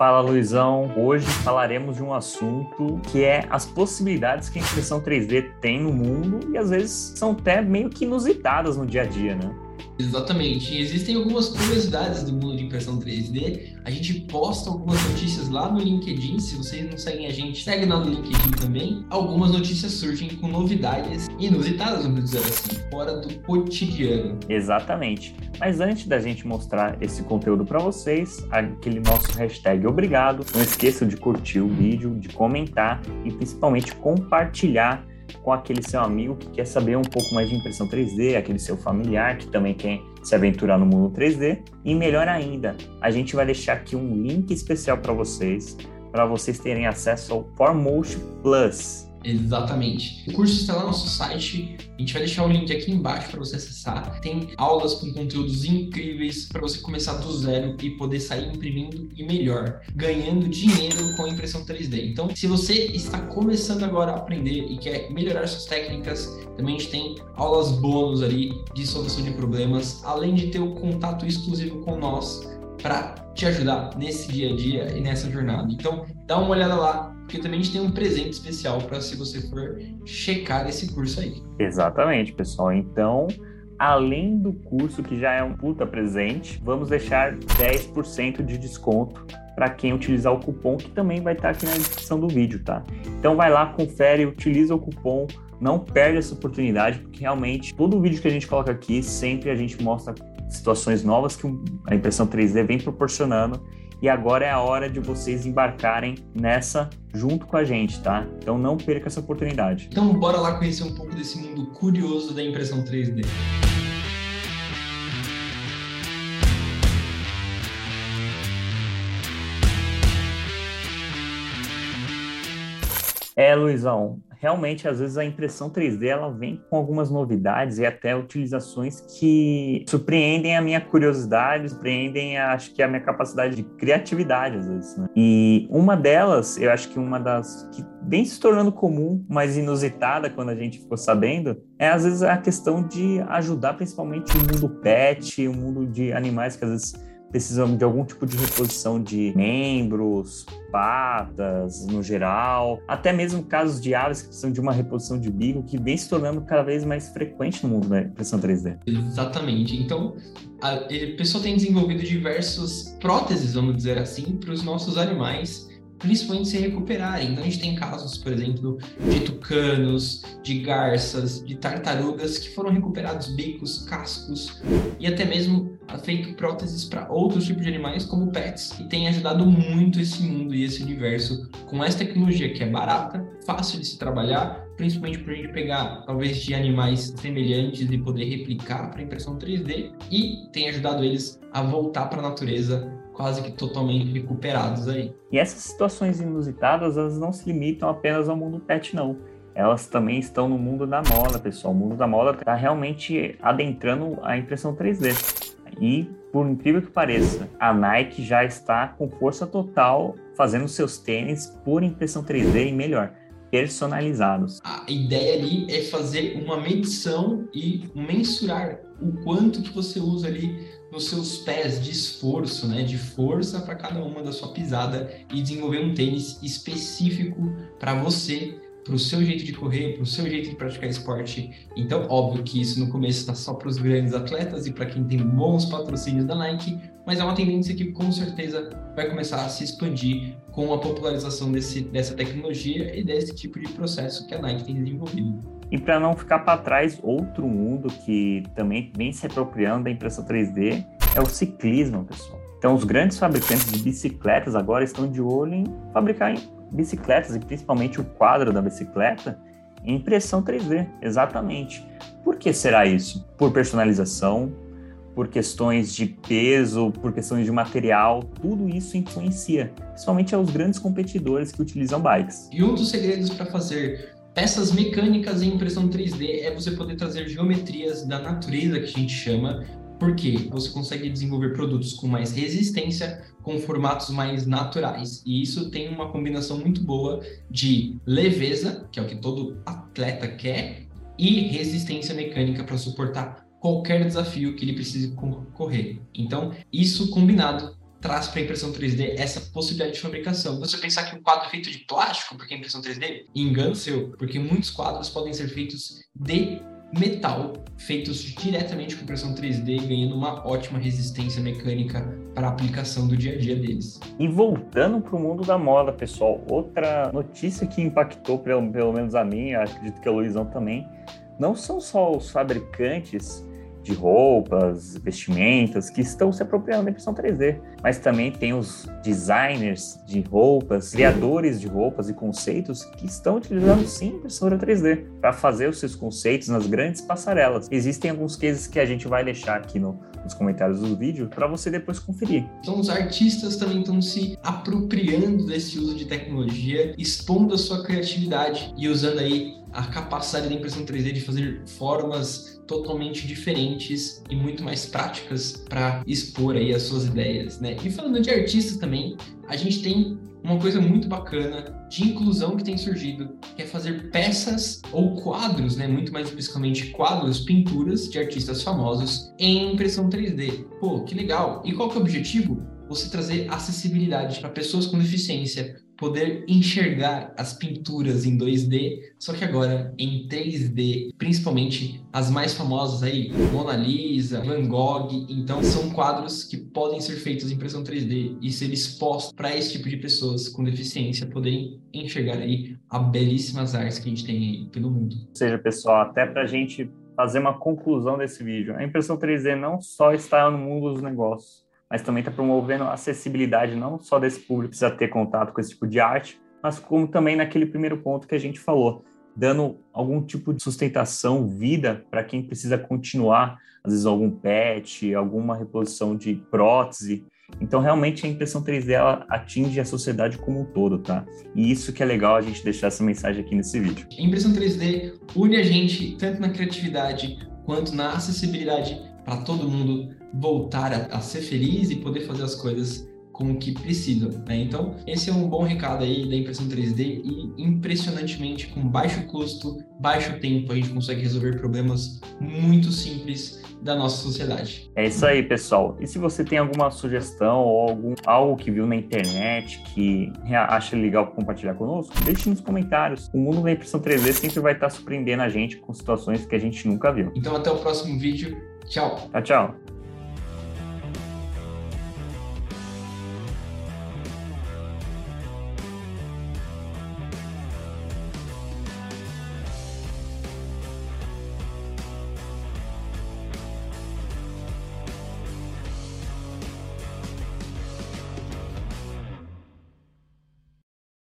Fala Luizão, hoje falaremos de um assunto que é as possibilidades que a impressão 3D tem no mundo e às vezes são até meio que inusitadas no dia a dia, né? Exatamente. E existem algumas curiosidades do mundo de impressão 3D. A gente posta algumas notícias lá no LinkedIn. Se vocês não seguem a gente, segue lá no LinkedIn também. Algumas notícias surgem com novidades inusitadas, vamos dizer assim, fora do cotidiano. Exatamente. Mas antes da gente mostrar esse conteúdo para vocês, aquele nosso hashtag obrigado, não esqueçam de curtir o vídeo, de comentar e principalmente compartilhar com aquele seu amigo que quer saber um pouco mais de impressão 3D, aquele seu familiar que também quer se aventurar no mundo 3D. E melhor ainda, a gente vai deixar aqui um link especial para vocês, para vocês terem acesso ao Formotion Plus. Exatamente. O curso está lá no nosso site. A gente vai deixar o link aqui embaixo para você acessar. Tem aulas com conteúdos incríveis para você começar do zero e poder sair imprimindo e melhor, ganhando dinheiro com impressão 3D. Então, se você está começando agora a aprender e quer melhorar suas técnicas, também a gente tem aulas bônus ali de solução de problemas, além de ter o contato exclusivo com nós para te ajudar nesse dia a dia e nessa jornada. Então, dá uma olhada lá, porque também a gente tem um presente especial para se você for checar esse curso aí. Exatamente, pessoal. Então, além do curso que já é um puta presente, vamos deixar 10% de desconto para quem utilizar o cupom que também vai estar aqui na descrição do vídeo, tá? Então vai lá, confere, utiliza o cupom, não perde essa oportunidade, porque realmente todo vídeo que a gente coloca aqui, sempre a gente mostra situações novas que a impressão 3D vem proporcionando e agora é a hora de vocês embarcarem nessa junto com a gente, tá? Então não perca essa oportunidade. Então bora lá conhecer um pouco desse mundo curioso da impressão 3D. É, Luizão, realmente, às vezes, a impressão 3D ela vem com algumas novidades e até utilizações que surpreendem a minha curiosidade, surpreendem, acho que, a minha capacidade de criatividade, às vezes. Né? E uma delas, eu acho que uma das que vem se tornando comum, mas inusitada quando a gente ficou sabendo, é às vezes a questão de ajudar principalmente o mundo pet, o mundo de animais que às vezes precisam de algum tipo de reposição de membros, patas no geral, até mesmo casos de aves que precisam de uma reposição de bico, que vem se tornando cada vez mais frequente no mundo da impressão 3D. Exatamente. Então, a pessoa tem desenvolvido diversas próteses, vamos dizer assim, para os nossos animais principalmente se recuperarem. Então a gente tem casos, por exemplo, de tucanos, de garças, de tartarugas que foram recuperados bicos, cascos e até mesmo feito próteses para outros tipos de animais como pets e tem ajudado muito esse mundo e esse universo com essa tecnologia que é barata, fácil de se trabalhar, principalmente para a gente pegar talvez de animais semelhantes e poder replicar para impressão 3D e tem ajudado eles a voltar para a natureza quase que totalmente recuperados aí. E essas situações inusitadas, elas não se limitam apenas ao mundo pet, não. Elas também estão no mundo da moda, pessoal. O mundo da moda está realmente adentrando a impressão 3D. E, por incrível que pareça, a Nike já está com força total fazendo seus tênis por impressão 3D e melhor, personalizados. A ideia ali é fazer uma medição e mensurar o quanto que você usa ali nos seus pés de esforço, né, de força para cada uma da sua pisada e desenvolver um tênis específico para você, para o seu jeito de correr, para o seu jeito de praticar esporte. Então, óbvio que isso no começo está só para os grandes atletas e para quem tem bons patrocínios da Nike, mas é uma tendência que com certeza vai começar a se expandir com a popularização desse, dessa tecnologia e desse tipo de processo que a Nike tem desenvolvido. E para não ficar para trás, outro mundo que também vem se apropriando da impressão 3D é o ciclismo, pessoal. Então, os grandes fabricantes de bicicletas agora estão de olho em fabricar bicicletas e principalmente o quadro da bicicleta em impressão 3D, exatamente. Por que será isso? Por personalização, por questões de peso, por questões de material, tudo isso influencia, principalmente aos grandes competidores que utilizam bikes. E um dos segredos para fazer Peças mecânicas em impressão 3D é você poder trazer geometrias da natureza, que a gente chama, porque você consegue desenvolver produtos com mais resistência, com formatos mais naturais. E isso tem uma combinação muito boa de leveza, que é o que todo atleta quer, e resistência mecânica para suportar qualquer desafio que ele precise correr. Então, isso combinado traz para a impressão 3D essa possibilidade de fabricação. Você pensar que um quadro é feito de plástico, porque é impressão 3D, engano seu, porque muitos quadros podem ser feitos de metal, feitos diretamente com impressão 3D, ganhando uma ótima resistência mecânica para a aplicação do dia a dia deles. E voltando para o mundo da moda, pessoal, outra notícia que impactou pelo, pelo menos a mim, acredito que a Luizão também, não são só os fabricantes de roupas, vestimentas, que estão se apropriando da impressão 3D. Mas também tem os designers de roupas, criadores de roupas e conceitos que estão utilizando sim impressora 3D para fazer os seus conceitos nas grandes passarelas. Existem alguns cases que a gente vai deixar aqui no, nos comentários do vídeo para você depois conferir. Então os artistas também estão se apropriando desse uso de tecnologia, expondo a sua criatividade e usando aí a capacidade da impressão 3D de fazer formas totalmente diferentes e muito mais práticas para expor aí as suas ideias, né? E falando de artistas também, a gente tem uma coisa muito bacana de inclusão que tem surgido, que é fazer peças ou quadros, né, muito mais especificamente quadros, pinturas de artistas famosos em impressão 3D. Pô, que legal. E qual que é o objetivo? Você trazer acessibilidade para pessoas com deficiência, poder enxergar as pinturas em 2D, só que agora em 3D, principalmente as mais famosas aí, Mona Lisa, Van Gogh, então são quadros que podem ser feitos em impressão 3D e ser expostos para esse tipo de pessoas com deficiência poderem enxergar aí as belíssimas artes que a gente tem aí pelo mundo. Ou seja, pessoal, até para a gente fazer uma conclusão desse vídeo, a impressão 3D não só está no mundo dos negócios, mas também está promovendo a acessibilidade não só desse público precisa ter contato com esse tipo de arte, mas como também naquele primeiro ponto que a gente falou, dando algum tipo de sustentação, vida para quem precisa continuar, às vezes algum pet, alguma reposição de prótese. Então, realmente, a impressão 3D ela atinge a sociedade como um todo, tá? E isso que é legal a gente deixar essa mensagem aqui nesse vídeo. A impressão 3D une a gente tanto na criatividade quanto na acessibilidade para todo mundo voltar a, a, ser feliz e poder fazer as coisas como que precisam. Né? Então, esse é um bom recado aí da impressão 3D e impressionantemente com baixo custo, baixo tempo, a gente consegue resolver problemas muito simples da nossa sociedade. É isso aí, pessoal. E se você tem alguma sugestão ou algum, algo que viu na internet que acha legal compartilhar conosco, deixe nos comentários. O mundo da impressão 3D sempre vai estar surpreendendo a gente com situações que a gente nunca viu. Então, até o próximo vídeo. Tchau. Tchau, tchau.